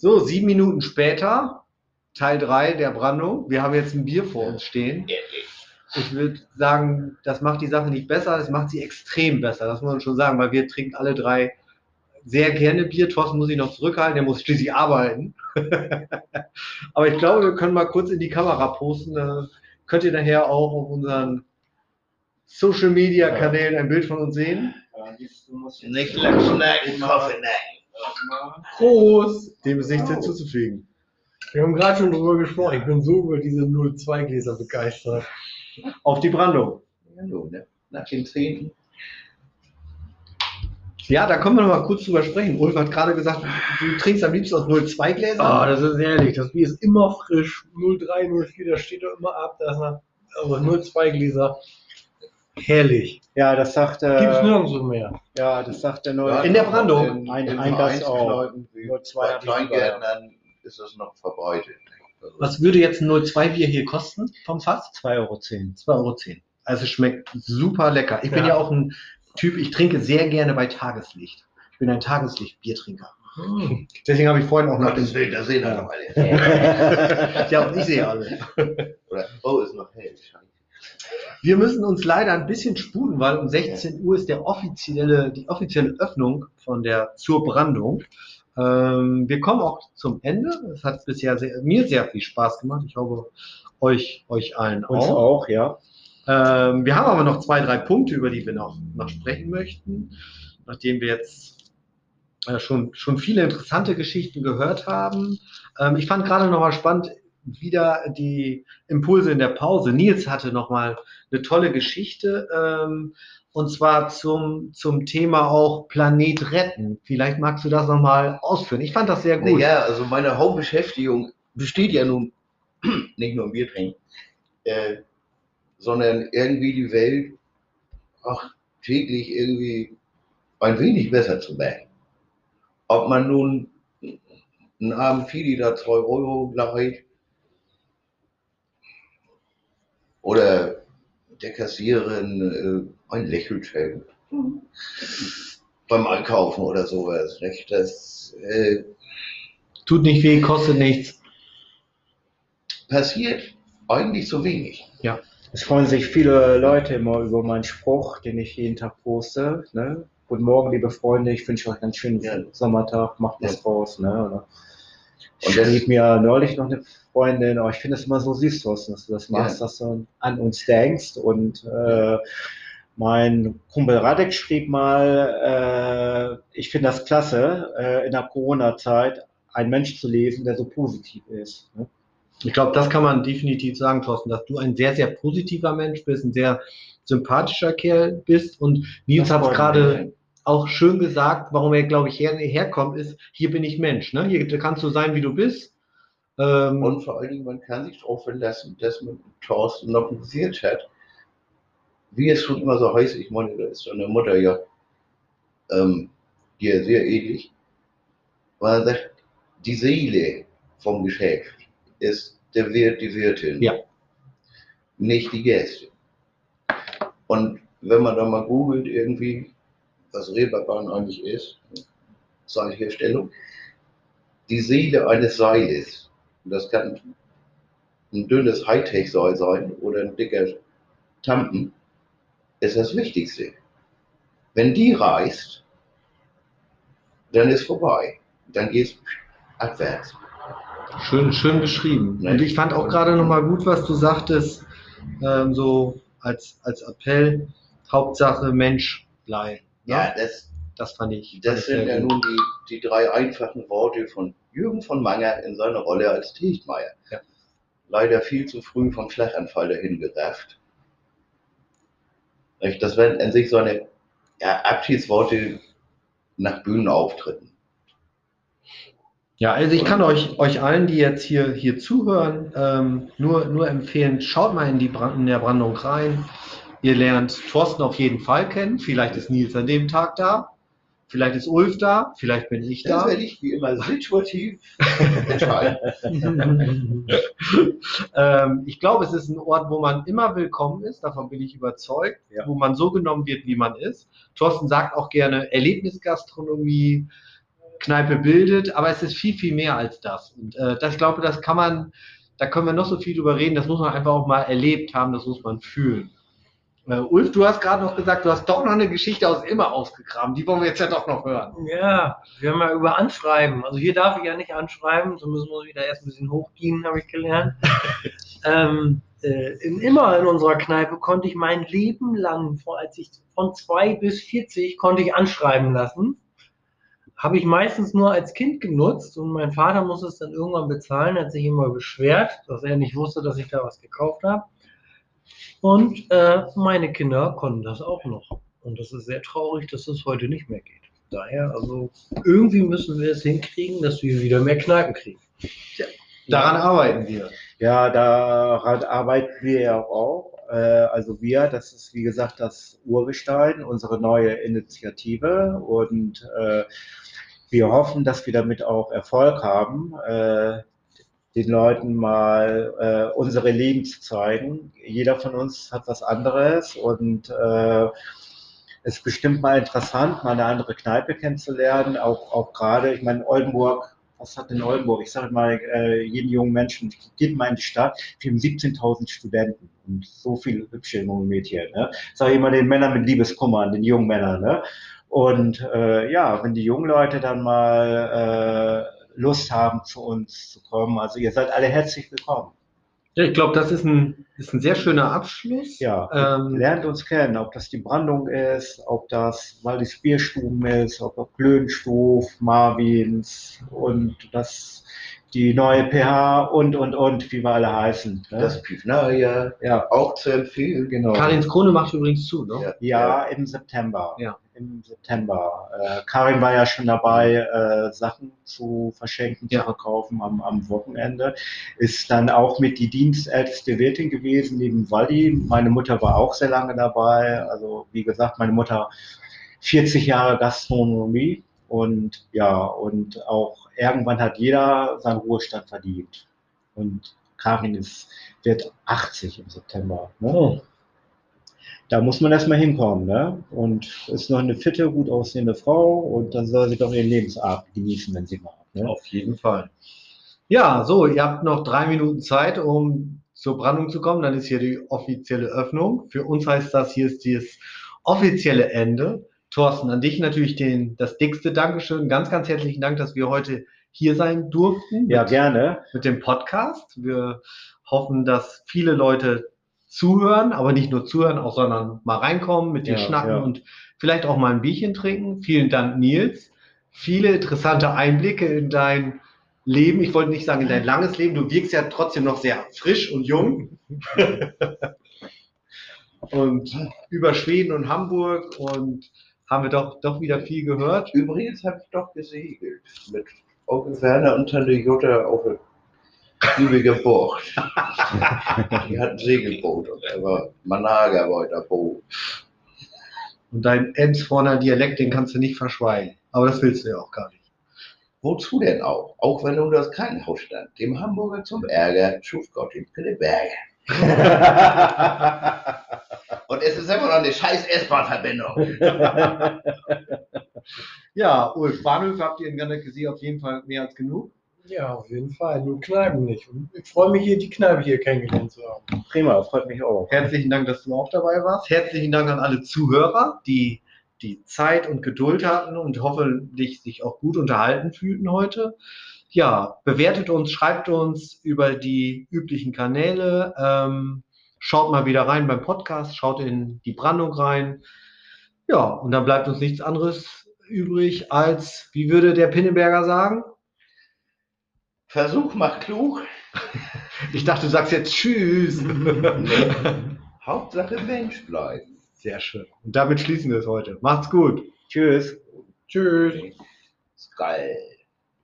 So, sieben Minuten später, Teil 3 der Brandung. Wir haben jetzt ein Bier vor uns stehen. Ich würde sagen, das macht die Sache nicht besser, es macht sie extrem besser. Das muss man schon sagen, weil wir trinken alle drei sehr gerne Bier. Thorsten muss sich noch zurückhalten, der muss schließlich arbeiten. Aber ich glaube, wir können mal kurz in die Kamera posten. Da könnt ihr nachher auch auf unseren Social Media Kanälen ein Bild von uns sehen. Nicht lang schneiden, Kaffee nein. Prost! Dem ist nichts hinzuzufügen. Wir haben gerade schon drüber gesprochen. Ich bin so über diese 02 Gläser begeistert. Auf die Brandung. Hallo, ne? Nach dem 10. Ja, da können wir noch mal kurz drüber sprechen. Ulf hat gerade gesagt, du trinkst am liebsten aus 02 Gläsern. Ah, das ist ehrlich. Das Bier ist immer frisch. 03, 04, das steht doch immer ab. Das ist aber 02 Gläser. Herrlich. Ja, das sagt, Gibt's äh, nirgendwo mehr. ja, das sagt der neue. Ja, In der Brandung. In, Ein- in ein Gast auch. Nur zwei bei Kleingärtnern ist das noch verbreitet. Also, Was würde jetzt ein 02 Bier hier kosten vom Fass? 2,10 Euro. 2,10 Euro. Also es schmeckt super lecker. Ich bin Ja. ja auch ein Typ, ich trinke sehr gerne bei Tageslicht. Ich bin ein Tageslicht-Biertrinker. Hm. Deswegen habe ich vorhin auch nach dem... Gottes Willen, da sehen wir noch alle. Ja, und ich sehe alle. Oder, oh, ist noch hell. Scheiße. Wir müssen uns leider ein bisschen sputen, weil um 16 Uhr ist der offizielle, die offizielle Öffnung von der zur Brandung. Ähm, wir kommen auch zum Ende. Es hat bisher sehr, mir sehr viel Spaß gemacht. Ich hoffe, euch, euch allen Uns auch. auch, ja. Ähm, wir haben aber noch zwei, drei Punkte, über die wir noch, noch sprechen möchten, nachdem wir jetzt äh, schon, schon viele interessante Geschichten gehört haben. Ähm, ich fand gerade nochmal spannend, wieder die Impulse in der Pause. Nils hatte nochmal eine tolle Geschichte, ähm, und zwar zum, zum Thema auch Planet retten. Vielleicht magst du das nochmal ausführen. Ich fand das sehr gut. Ja, also meine Hauptbeschäftigung besteht ja nun nicht nur im Biertrinken, äh, sondern irgendwie die Welt auch täglich irgendwie ein wenig besser zu machen. Ob man nun einen armen Fili da 2 Euro leiht oder der Kassiererin äh, ein Lächeln schenkt beim Einkaufen oder sowas. Nicht? Das äh, Tut nicht weh, kostet nichts. passiert eigentlich zu wenig. Es freuen sich viele Leute immer über meinen Spruch, den ich jeden Tag poste. Ne? Guten Morgen, liebe Freunde, ich wünsche euch einen schönen Ja. Sommertag, macht was Ja. draus. Ne? Oder Und schrieb mir neulich noch eine Freundin, oh, ich finde es immer so süß, Thorsten, dass du das machst, Ja. dass du an uns denkst. Und äh, mein Kumpel Radek schrieb mal, äh, ich finde das klasse, äh, in der Corona-Zeit einen Mensch zu lesen, der so positiv ist. Ne? Ich glaube, das kann man definitiv sagen, Thorsten, dass du ein sehr, sehr positiver Mensch bist, ein sehr sympathischer Kerl bist. Und Nils hat es gerade. Auch schön gesagt, warum er, glaube ich, her, herkommt, ist, hier bin ich Mensch. Ne? Hier kannst du sein, wie du bist. Ähm, Und vor allen Dingen, man kann sich darauf verlassen, dass man Thorsten noch interessiert hat. Wie es schon immer so heißt, ich meine, da ist seine Mutter ja ähm, dir sehr ähnlich. Weil er sagt, die Seele vom Geschäft ist der Wirt, die Wirtin. Ja. Nicht die Gäste. Und wenn man da mal googelt, irgendwie, was Reeperbahn eigentlich ist, Seilherstellung, die Seele eines Seiles, und das kann ein dünnes Hightech-Seil sein oder ein dicker Tampen, ist das Wichtigste. Wenn die reißt, dann ist vorbei. Dann geht es abwärts. Schön, schön beschrieben. Und ich fand auch gerade nochmal gut, was du sagtest, ähm, so als, als Appell, Hauptsache Mensch bleiben. Ja, das, Das fand ich. fand das ich sehr sind ja gut. nun die, die drei einfachen Worte von Jürgen von Manger in seiner Rolle als Tichtmeier. Ja. Leider viel zu früh vom Schlaganfall dahin gerafft. Das wären an sich so eine ja, Abschiedsworte nach Bühnenauftritten. Ja, also ich kann euch, euch allen, die jetzt hier, hier zuhören, ähm, nur, nur empfehlen, schaut mal in, die Brand, in der Brandung rein. Ihr lernt Thorsten auf jeden Fall kennen. Vielleicht ist Nils an dem Tag da. Vielleicht ist Ulf da. Vielleicht bin ich Das da. werde ich wie immer situativ entscheiden. ähm, ich glaube, es ist ein Ort, wo man immer willkommen ist. Davon bin ich überzeugt. Ja. Wo man so genommen wird, wie man ist. Thorsten sagt auch gerne Erlebnisgastronomie. Kneipe bildet, aber es ist viel, viel mehr als das. Und äh, das, ich glaube, das kann man, da können wir noch so viel drüber reden, das muss man einfach auch mal erlebt haben, das muss man fühlen. Äh, Ulf, du hast gerade noch gesagt, du hast doch noch eine Geschichte aus Immer ausgegraben. Die wollen wir jetzt ja doch noch hören. Ja, wir haben ja über Anschreiben. Also hier darf ich ja nicht anschreiben, so müssen wir wieder erst ein bisschen hochdienen, habe ich gelernt. ähm, äh, in, immer in unserer Kneipe konnte ich mein Leben lang, von, als ich von zwei bis 40 konnte ich anschreiben lassen. Habe ich meistens nur als Kind genutzt und mein Vater musste es dann irgendwann bezahlen, hat sich immer beschwert, dass er nicht wusste, dass ich da was gekauft habe. Und äh, meine Kinder konnten das auch noch. Und das ist sehr traurig, dass das heute nicht mehr geht. Daher, also irgendwie müssen wir es hinkriegen, dass wir wieder mehr Kneipen kriegen. Daran arbeiten wir. Ja, daran arbeiten wir ja auch. Äh, Also wir, das ist wie gesagt das Urgestein, unsere neue Initiative und äh, wir hoffen, dass wir damit auch Erfolg haben, äh, den Leuten mal äh, unsere Leben zu zeigen. Jeder von uns hat was anderes und äh, es ist bestimmt mal interessant, mal eine andere Kneipe kennenzulernen, auch, auch gerade, ich meine, Oldenburg, was hat denn Oldenburg? Ich sage mal, äh, jeden jungen Menschen, geht mal in die Stadt, wir haben 17.000 Studenten und so viele hübsche junge Mädchen. Ne? Sage ich immer den Männern mit Liebeskummer, den jungen Männern. Ne? Und äh, ja, wenn die jungen Leute dann mal äh, Lust haben, zu uns zu kommen, also ihr seid alle herzlich willkommen. Ja, ich glaube, das ist ein, ist ein sehr schöner Abschluss. Ja, Ähm, lernt uns kennen, ob das die Brandung ist, ob das Waldis Bierstuben ist, ob das Glöhnstuf, Marvins und das die neue PH und und und, wie wir alle heißen. Ne? Das Pifnaria ja, auch zu empfehlen. genau. Karins Krone macht übrigens zu, ne? Ja, im September. Ja. Im September. Äh, Karin war ja schon dabei, äh, Sachen zu verschenken, Ja. zu verkaufen am, am Wochenende. Ist dann auch mit die dienstälteste Wirtin gewesen, neben Waldi. Meine Mutter war auch sehr lange dabei. Also, wie gesagt, meine Mutter 40 Jahre Gastronomie. Und ja, und auch irgendwann hat jeder seinen Ruhestand verdient. Und Karin ist, wird 80 im September. Ne? Oh. Da muss man erstmal hinkommen, ne? Und ist noch eine fitte, gut aussehende Frau und dann soll sie doch ihren Lebensabend genießen, wenn sie mag. Ne? Auf jeden Fall. Ja, so, ihr habt noch drei Minuten Zeit, um zur Brandung zu kommen. Dann ist hier die offizielle Öffnung. Für uns heißt das, hier ist das offizielle Ende. Thorsten, an dich natürlich den, das dickste Dankeschön. Ganz, ganz herzlichen Dank, dass wir heute hier sein durften Ja, mit, gerne. mit dem Podcast. Wir hoffen, dass viele Leute zuhören, aber nicht nur zuhören, auch sondern mal reinkommen, mit dir Ja, schnacken ja. und vielleicht auch mal ein Bierchen trinken. Vielen Dank, Nils. Viele interessante Einblicke in dein Leben. Ich wollte nicht sagen in dein langes Leben. Du wirkst ja trotzdem noch sehr frisch und jung. und über Schweden und Hamburg und haben wir doch, doch wieder viel gehört. Übrigens habe ich doch gesegelt. Mit Onkel Werner und Tante Jutta auf der Lübecker Bucht. Die hatten Segelboot und er war Manager war der Boot. Und dein Emsforner Dialekt, den kannst du nicht verschweigen. Aber das willst du ja auch gar nicht. Wozu denn auch? Auch wenn nun das Krankenhaus stand. Dem Hamburger zum Ärger schuf Gott den Pinneberger. Und es ist immer noch eine scheiß S-Bahn-Verbindung. Ja, Ulf, Bahnhöfe habt ihr in Ganneke auf jeden Fall mehr als genug. Ja, auf jeden Fall. Nur Kneipen nicht. Und ich freue mich hier, die Kneipe hier kennengelernt zu haben. Prima, freut mich auch. Herzlichen Dank, dass du auch dabei warst. Herzlichen Dank an alle Zuhörer, die die Zeit und Geduld hatten und hoffentlich sich auch gut unterhalten fühlten heute. Ja, bewertet uns, schreibt uns über die üblichen Kanäle. Ähm, schaut mal wieder rein beim Podcast, schaut in die Brandung rein. Ja, und dann bleibt uns nichts anderes übrig als, wie würde der Pinneberger sagen? Versuch macht klug. Ich dachte, du sagst jetzt Tschüss. Hauptsache Mensch bleiben. Sehr schön. Und damit schließen wir es heute. Macht's gut. Tschüss. Tschüss. Ist geil.